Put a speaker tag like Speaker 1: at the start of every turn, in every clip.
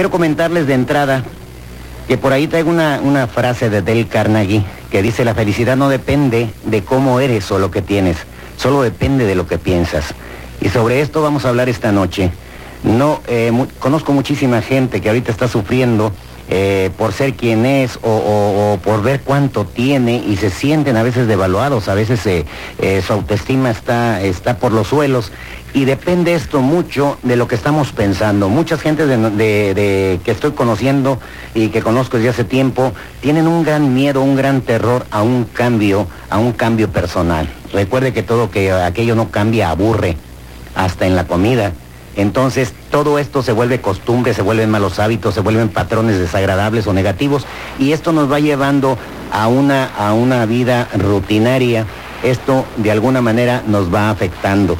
Speaker 1: Quiero comentarles de entrada que por ahí traigo una, una frase de Dale Carnegie que dice la felicidad no depende de cómo eres o lo que tienes, solo depende de lo que piensas. Y sobre esto vamos a hablar esta noche. No, eh, conozco muchísima gente que ahorita está sufriendo eh, por ser quien es o, por ver cuánto tiene y se sienten a veces devaluados, a veces eh, su autoestima está, está por los suelos y depende esto mucho de lo que estamos pensando. Muchas gentes de, que estoy conociendo y que conozco desde hace tiempo tienen un gran miedo, un gran terror a un cambio, a un cambio personal. Recuerde que todo que aquello no cambia aburre, hasta en la comida. Entonces todo esto se vuelve costumbre, se vuelven malos hábitos, se vuelven patrones desagradables o negativos y esto nos va llevando a una, a una vida rutinaria. Esto de alguna manera nos va afectando.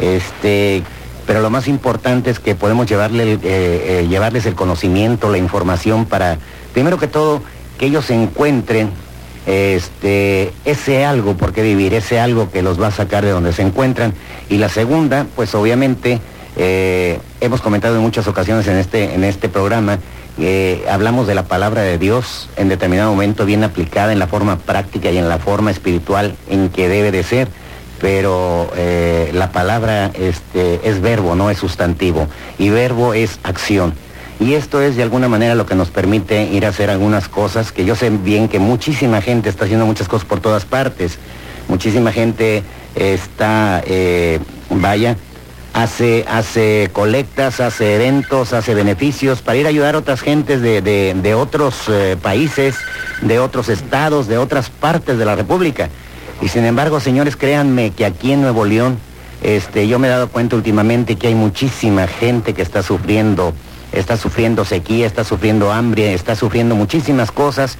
Speaker 1: Este, pero lo más importante es que podemos llevarle, eh, eh, llevarles el conocimiento, la información para, primero que todo, que ellos encuentren este, ese algo por qué vivir, ese algo que los va a sacar de donde se encuentran. Y la segunda, pues obviamente, eh, hemos comentado en muchas ocasiones en este, en este programa, hablamos de la palabra de Dios en determinado momento bien aplicada en la forma práctica y en la forma espiritual en que debe de ser pero eh, la palabra este, es verbo, no es sustantivo, y verbo es acción. Y esto es de alguna manera lo que nos permite ir a hacer algunas cosas, que yo sé bien que muchísima gente está haciendo muchas cosas por todas partes, muchísima gente está, eh, vaya, hace, hace colectas, hace eventos, hace beneficios para ir a ayudar a otras gentes de, otros eh, países, de otros estados, de otras partes de la República. Y sin embargo, señores, créanme que aquí en Nuevo León, este, yo me he dado cuenta últimamente que hay muchísima gente que está sufriendo, está sufriendo sequía, está sufriendo hambre, está sufriendo muchísimas cosas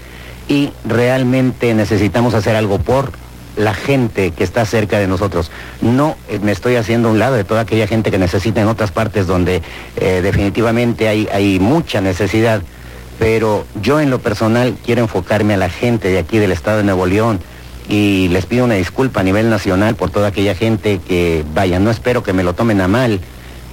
Speaker 1: y realmente necesitamos hacer algo por la gente que está cerca de nosotros. No eh, me estoy haciendo un lado de toda aquella gente que necesita en otras partes donde eh, definitivamente hay, hay mucha necesidad, pero yo en lo personal quiero enfocarme a la gente de aquí del estado de Nuevo León, y les pido una disculpa a nivel nacional por toda aquella gente que, vaya, no espero que me lo tomen a mal,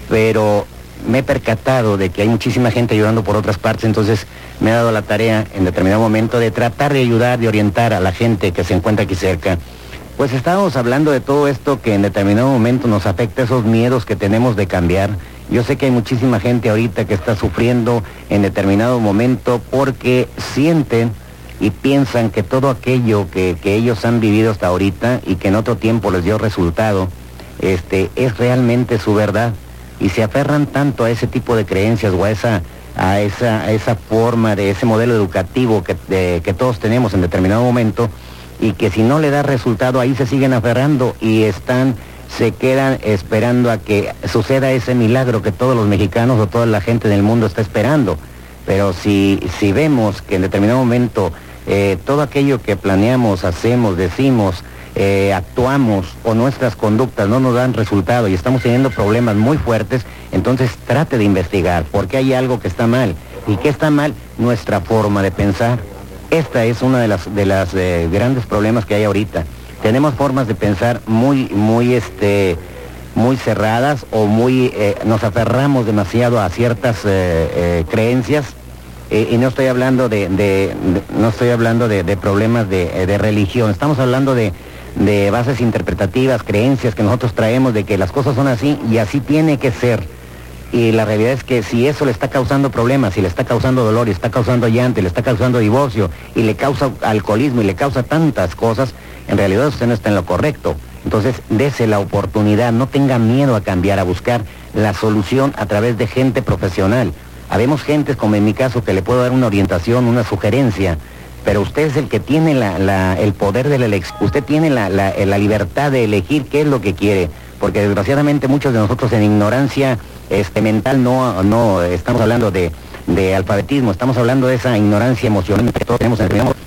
Speaker 1: pero me he percatado de que hay muchísima gente ayudando por otras partes, entonces me he dado la tarea en determinado momento de tratar de ayudar, de orientar a la gente que se encuentra aquí cerca. Pues estábamos hablando de todo esto que en determinado momento nos afecta, esos miedos que tenemos de cambiar. Yo sé que hay muchísima gente ahorita que está sufriendo en determinado momento porque sienten y piensan que todo aquello que, ellos han vivido hasta ahorita y que en otro tiempo les dio resultado, este, es realmente su verdad. Y se aferran tanto a ese tipo de creencias o a esa, a esa, esa forma de ese modelo educativo que, que todos tenemos en determinado momento y que si no le da resultado ahí se siguen aferrando y están se quedan esperando a que suceda ese milagro que todos los mexicanos o toda la gente del mundo está esperando. Pero si, si vemos que en determinado momento eh, todo aquello que planeamos, hacemos, decimos, eh, actuamos o nuestras conductas no nos dan resultado y estamos teniendo problemas muy fuertes, entonces trate de investigar porque hay algo que está mal. ¿Y qué está mal? Nuestra forma de pensar. Esta es una de las, de las eh, grandes problemas que hay ahorita. Tenemos formas de pensar muy, muy, este, muy cerradas o muy, nos aferramos demasiado a ciertas creencias eh, y no estoy hablando de, no estoy hablando de, problemas eh, de, religión, estamos hablando de, bases interpretativas, creencias que nosotros traemos de que las cosas son así y así tiene que ser. Y la realidad es que si eso le está causando problemas, si le está causando dolor, y está causando llanto, y le está causando divorcio, y le causa alcoholismo, y le causa tantas cosas, en realidad usted no está en lo correcto. Entonces, dese la oportunidad, no tenga miedo a cambiar, a buscar la solución a través de gente profesional. Habemos gente, como en mi caso, que le puedo dar una orientación, una sugerencia, pero usted es el que tiene el poder de la elección, usted tiene la, libertad de elegir qué es lo que quiere, porque desgraciadamente muchos de nosotros en ignorancia este, mental no, no estamos hablando de, de alfabetismo, estamos hablando de esa ignorancia emocional que todos tenemos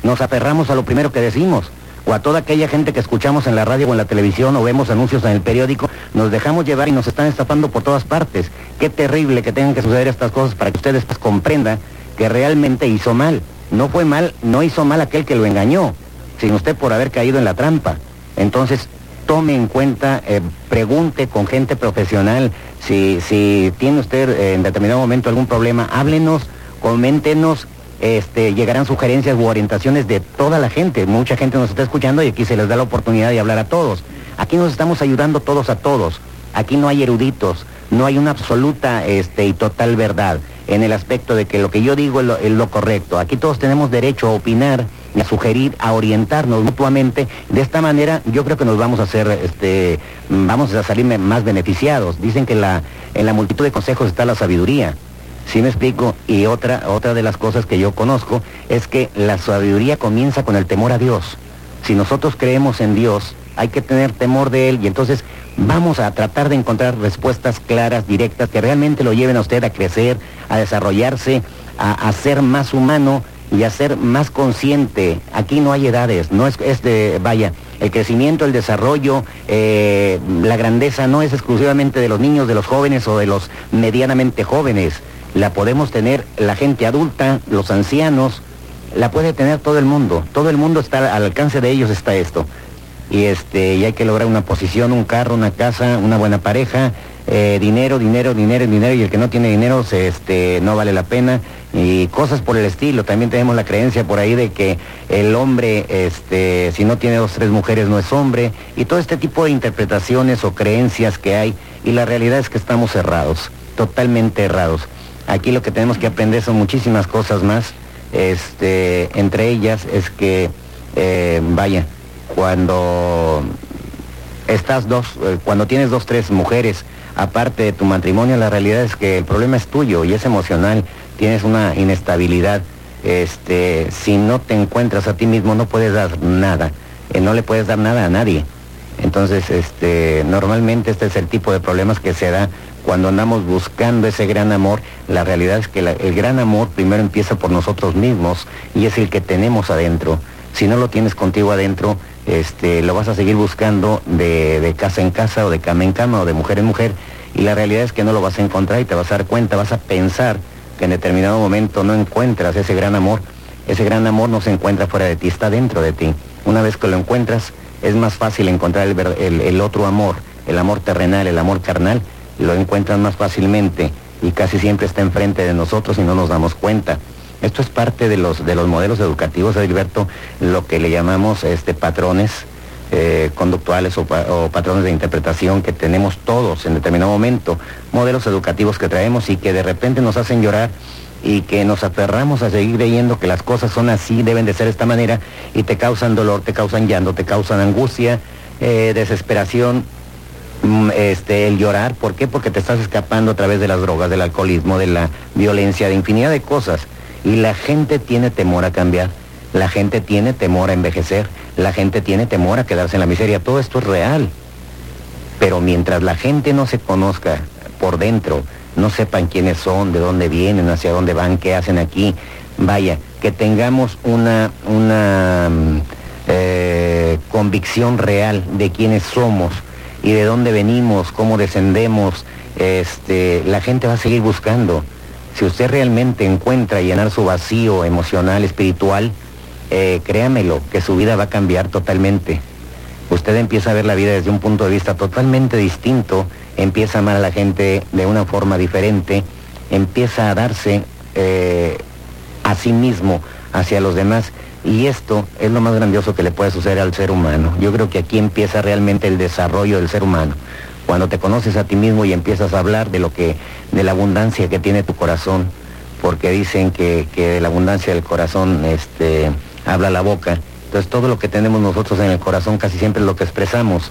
Speaker 1: Nos aferramos a lo primero que decimos o a toda aquella gente que escuchamos en la radio o en la televisión o vemos anuncios en el periódico, nos dejamos llevar y nos están estafando por todas partes. Qué terrible que tengan que suceder estas cosas para que ustedes comprendan que realmente hizo mal. No fue mal, no hizo mal aquel que lo engañó, sino usted por haber caído en la trampa. Entonces, tome en cuenta, eh, pregunte con gente profesional, si, si tiene usted eh, en determinado momento algún problema, háblenos, coméntenos este, llegarán sugerencias u orientaciones de toda la gente. Mucha gente nos está escuchando y aquí se les da la oportunidad de hablar a todos. Aquí nos estamos ayudando todos a todos. Aquí no hay eruditos, no hay una absoluta este, y total verdad en el aspecto de que lo que yo digo es lo, correcto. Aquí todos tenemos derecho a opinar, a sugerir, a orientarnos mutuamente. De esta manera yo creo que nos vamos a hacer, este, vamos a salir más beneficiados. Dicen que la, en la multitud de consejos está la sabiduría. ¿Sí me explico? Y otra, otra de las cosas que yo conozco es que la sabiduría comienza con el temor a Dios. Si nosotros creemos en Dios, hay que tener temor de Él y entonces vamos a tratar de encontrar respuestas claras, directas, que realmente lo lleven a usted a crecer, a desarrollarse, a, ser más humano y a ser más consciente. Aquí no hay edades, no es, es de, vaya, el crecimiento, el desarrollo, eh, la grandeza no es exclusivamente de los niños, de los jóvenes o de los medianamente jóvenes la podemos tener la gente adulta, los ancianos, la puede tener todo el mundo. Todo el mundo está al alcance de ellos está esto. Y este, y hay que lograr una posición, un carro, una casa, una buena pareja, eh, dinero, dinero, dinero, dinero, y el que no tiene dinero se, este, no vale la pena, y cosas por el estilo. También tenemos la creencia por ahí de que el hombre, este, si no tiene dos tres mujeres, no es hombre, y todo este tipo de interpretaciones o creencias que hay, y la realidad es que estamos cerrados, totalmente errados. Aquí lo que tenemos que aprender son muchísimas cosas más. Este, entre ellas es que, eh, vaya, cuando estás dos, eh, cuando tienes dos, tres mujeres, aparte de tu matrimonio, la realidad es que el problema es tuyo y es emocional. Tienes una inestabilidad. Este, si no te encuentras a ti mismo, no puedes dar nada. Eh, no le puedes dar nada a nadie. Entonces, este, normalmente este es el tipo de problemas que se da cuando andamos buscando ese gran amor, la realidad es que el gran amor primero empieza por nosotros mismos y es el que tenemos adentro. Si no lo tienes contigo adentro, este, lo vas a seguir buscando de, de casa en casa o de cama en cama o de mujer en mujer y la realidad es que no lo vas a encontrar y te vas a dar cuenta, vas a pensar que en determinado momento no encuentras ese gran amor. Ese gran amor no se encuentra fuera de ti, está dentro de ti. Una vez que lo encuentras, es más fácil encontrar el, el otro amor, el amor terrenal, el amor carnal, lo encuentran más fácilmente y casi siempre está enfrente de nosotros y no nos damos cuenta. Esto es parte de los, de los modelos educativos, Alberto, lo que le llamamos este, patrones eh, conductuales o, patrones de interpretación que tenemos todos en determinado momento, modelos educativos que traemos y que de repente nos hacen llorar y que nos aferramos a seguir creyendo que las cosas son así, deben de ser de esta manera y te causan dolor, te causan llanto, te causan angustia, eh, desesperación Mm, este, el llorar. ¿Por qué? Porque te estás escapando a través de las drogas, del alcoholismo, de la violencia, de infinidad de cosas. Y la gente tiene temor a cambiar. La gente tiene temor a envejecer. La gente tiene temor a quedarse en la miseria. Todo esto es real. Pero mientras la gente no se conozca por dentro, no sepan quiénes son, de dónde vienen, hacia dónde van, qué hacen aquí, vaya, que tengamos una, una mm, eh, convicción real de quiénes somos, y de dónde venimos, cómo descendemos, este, la gente va a seguir buscando. Si usted realmente encuentra llenar su vacío emocional, espiritual, eh, créamelo, que su vida va a cambiar totalmente. Usted empieza a ver la vida desde un punto de vista totalmente distinto, empieza a amar a la gente de una forma diferente, empieza a darse eh, a sí mismo hacia los demás y esto es lo más grandioso que le puede suceder al ser humano. Yo creo que aquí empieza realmente el desarrollo del ser humano. Cuando te conoces a ti mismo y empiezas a hablar de lo que, de la abundancia que tiene tu corazón, porque dicen que, que la abundancia del corazón este, habla la boca. Entonces todo lo que tenemos nosotros en el corazón casi siempre es lo que expresamos.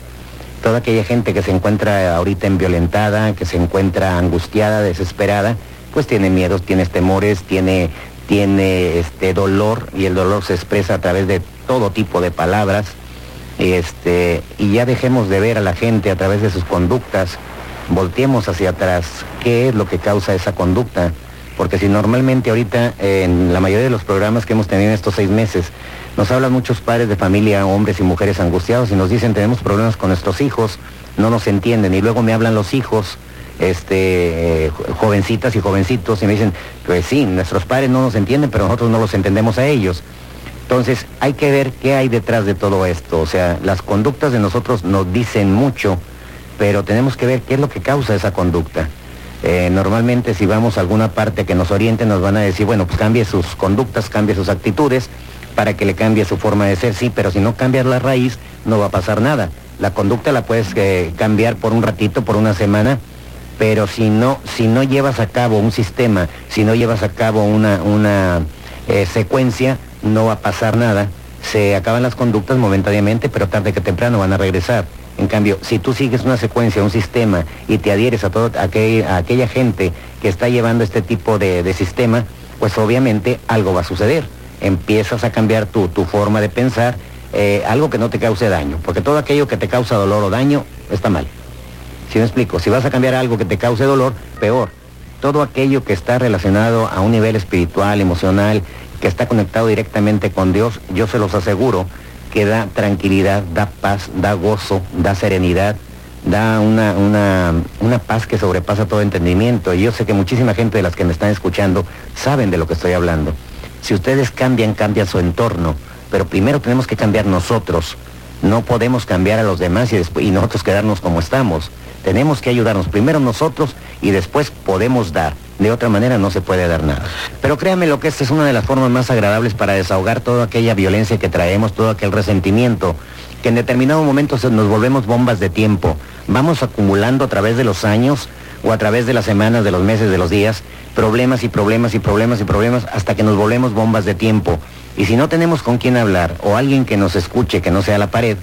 Speaker 1: toda aquella gente que se encuentra ahorita en violentada, que se encuentra angustiada, desesperada, pues tiene miedos, tiene temores, tiene, tiene este dolor y el dolor se expresa a través de todo tipo de palabras. Este, y ya dejemos de ver a la gente a través de sus conductas, volteemos hacia atrás, qué es lo que causa esa conducta. Porque si normalmente ahorita en la mayoría de los programas que hemos tenido en estos seis meses, nos hablan muchos padres de familia, hombres y mujeres angustiados y nos dicen tenemos problemas con nuestros hijos, no nos entienden y luego me hablan los hijos, este, jovencitas y jovencitos y me dicen, pues sí, nuestros padres no nos entienden, pero nosotros no los entendemos a ellos. Entonces hay que ver qué hay detrás de todo esto. O sea, las conductas de nosotros nos dicen mucho, pero tenemos que ver qué es lo que causa esa conducta. Eh, normalmente si vamos a alguna parte que nos oriente nos van a decir, bueno, pues cambie sus conductas, cambie sus actitudes para que le cambie su forma de ser, sí, pero si no cambias la raíz no va a pasar nada. La conducta la puedes eh, cambiar por un ratito, por una semana, pero si no, si no llevas a cabo un sistema, si no llevas a cabo una, una eh, secuencia, no va a pasar nada. Se acaban las conductas momentáneamente, pero tarde que temprano van a regresar. En cambio, si tú sigues una secuencia, un sistema y te adhieres a, todo, aquella gente que está llevando este tipo de, sistema, pues obviamente algo va a suceder. Empiezas a cambiar tu, forma de pensar, eh, algo que no te cause daño, porque todo aquello que te causa dolor o daño está mal. Si me explico, si vas a cambiar algo que te cause dolor, peor. Todo aquello que está relacionado a un nivel espiritual, emocional, que está conectado directamente con Dios, yo se los aseguro que da tranquilidad, da paz, da gozo, da serenidad, da una, una, paz que sobrepasa todo entendimiento. Y yo sé que muchísima gente de las que me están escuchando saben de lo que estoy hablando. Si ustedes cambian, cambia su entorno, pero primero tenemos que cambiar nosotros. No podemos cambiar a los demás y, después, y nosotros quedarnos como estamos. Tenemos que ayudarnos primero nosotros y después podemos dar. De otra manera no se puede dar nada. Pero créanme lo que esta es una de las formas más agradables para desahogar toda aquella violencia que traemos, todo aquel resentimiento, que en determinado momento nos volvemos bombas de tiempo. Vamos acumulando a través de los años o a través de las semanas, de los meses, de los días, problemas y problemas y problemas y problemas hasta que nos volvemos bombas de tiempo. Y si no tenemos con quién hablar o alguien que nos escuche que no sea la pared,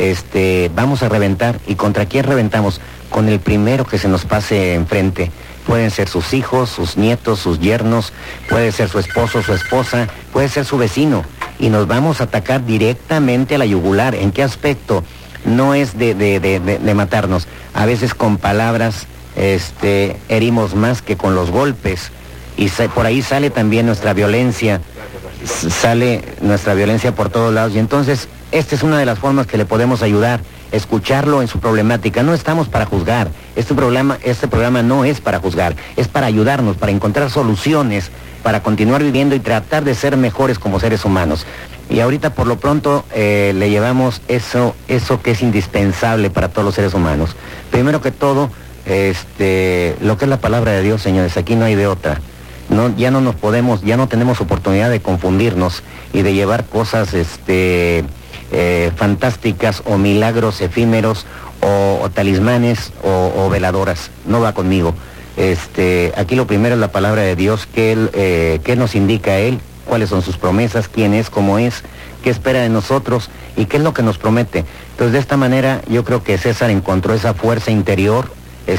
Speaker 1: este, vamos a reventar. ¿Y contra quién reventamos? Con el primero que se nos pase enfrente pueden ser sus hijos, sus nietos, sus yernos, puede ser su esposo, su esposa, puede ser su vecino. Y nos vamos a atacar directamente a la yugular. ¿En qué aspecto? No es de, matarnos. A veces con palabras este, herimos más que con los golpes. Y por ahí sale también nuestra violencia, sale nuestra violencia por todos lados. Y entonces, esta es una de las formas que le podemos ayudar escucharlo en su problemática. No estamos para juzgar. Este programa, este programa no es para juzgar, es para ayudarnos, para encontrar soluciones, para continuar viviendo y tratar de ser mejores como seres humanos. Y ahorita por lo pronto eh, le llevamos eso, eso que es indispensable para todos los seres humanos. Primero que todo, este, lo que es la palabra de Dios, señores, aquí no hay de otra. No, ya no nos podemos, ya no tenemos oportunidad de confundirnos y de llevar cosas, este, eh, fantásticas o milagros efímeros o, talismanes o, veladoras. No va conmigo. Este, aquí lo primero es la palabra de Dios, que él, eh, qué nos indica Él, cuáles son sus promesas, quién es, cómo es, qué espera de nosotros y qué es lo que nos promete. Entonces de esta manera yo creo que César encontró esa fuerza interior,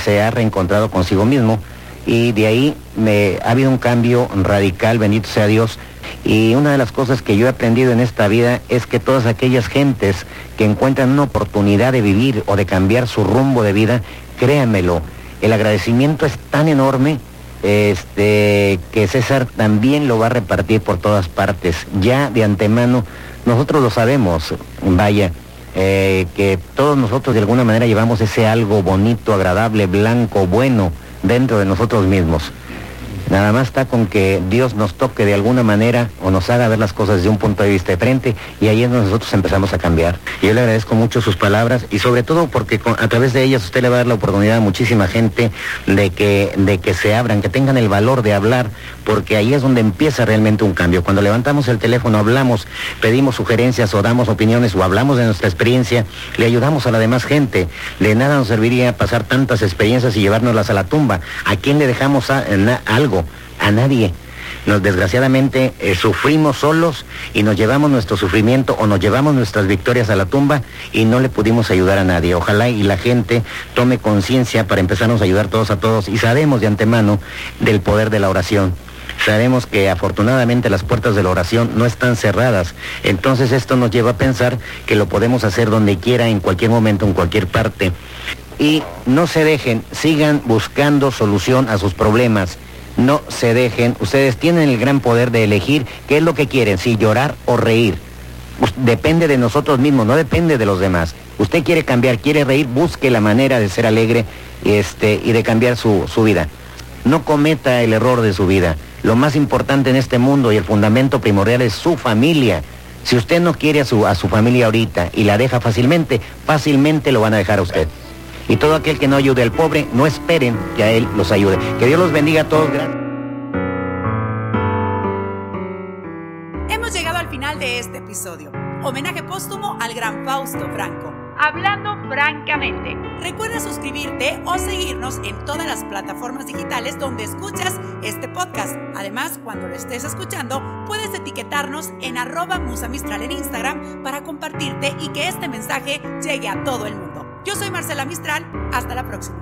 Speaker 1: se ha reencontrado consigo mismo y de ahí me, ha habido un cambio radical, bendito sea Dios, y una de las cosas que yo he aprendido en esta vida es que todas aquellas gentes que encuentran una oportunidad de vivir o de cambiar su rumbo de vida, créanmelo, el agradecimiento es tan enorme este, que César también lo va a repartir por todas partes. Ya de antemano, nosotros lo sabemos, vaya, eh, que todos nosotros de alguna manera llevamos ese algo bonito, agradable, blanco, bueno dentro de nosotros mismos. Nada más está con que Dios nos toque de alguna manera o nos haga ver las cosas desde un punto de vista de frente y ahí es donde nosotros empezamos a cambiar. Yo le agradezco mucho sus palabras y sobre todo porque a través de ellas usted le va a dar la oportunidad a muchísima gente de que, de que se abran, que tengan el valor de hablar, porque ahí es donde empieza realmente un cambio. Cuando levantamos el teléfono, hablamos, pedimos sugerencias o damos opiniones o hablamos de nuestra experiencia, le ayudamos a la demás gente. De nada nos serviría pasar tantas experiencias y llevárnoslas a la tumba. ¿A quién le dejamos algo? A nadie. Nos, desgraciadamente eh, sufrimos solos y nos llevamos nuestro sufrimiento o nos llevamos nuestras victorias a la tumba y no le pudimos ayudar a nadie. Ojalá y la gente tome conciencia para empezarnos a ayudar todos a todos y sabemos de antemano del poder de la oración. Sabemos que afortunadamente las puertas de la oración no están cerradas. Entonces esto nos lleva a pensar que lo podemos hacer donde quiera, en cualquier momento, en cualquier parte. Y no se dejen, sigan buscando solución a sus problemas. No se dejen. Ustedes tienen el gran poder de elegir qué es lo que quieren, si llorar o reír. Depende de nosotros mismos, no depende de los demás. Usted quiere cambiar, quiere reír, busque la manera de ser alegre este, y de cambiar su, su vida. No cometa el error de su vida. Lo más importante en este mundo y el fundamento primordial es su familia. Si usted no quiere a su, a su familia ahorita y la deja fácilmente, fácilmente lo van a dejar a usted. Y todo aquel que no ayude al pobre, no esperen que a él los ayude. Que Dios los bendiga a todos.
Speaker 2: Hemos llegado al final de este episodio. Homenaje póstumo al gran Fausto Franco. Hablando francamente. Recuerda suscribirte o seguirnos en todas las plataformas digitales donde escuchas este podcast. Además, cuando lo estés escuchando, puedes etiquetarnos en arroba musamistral en Instagram para compartirte y que este mensaje llegue a todo el mundo. Yo soy Marcela Mistral. Hasta la próxima.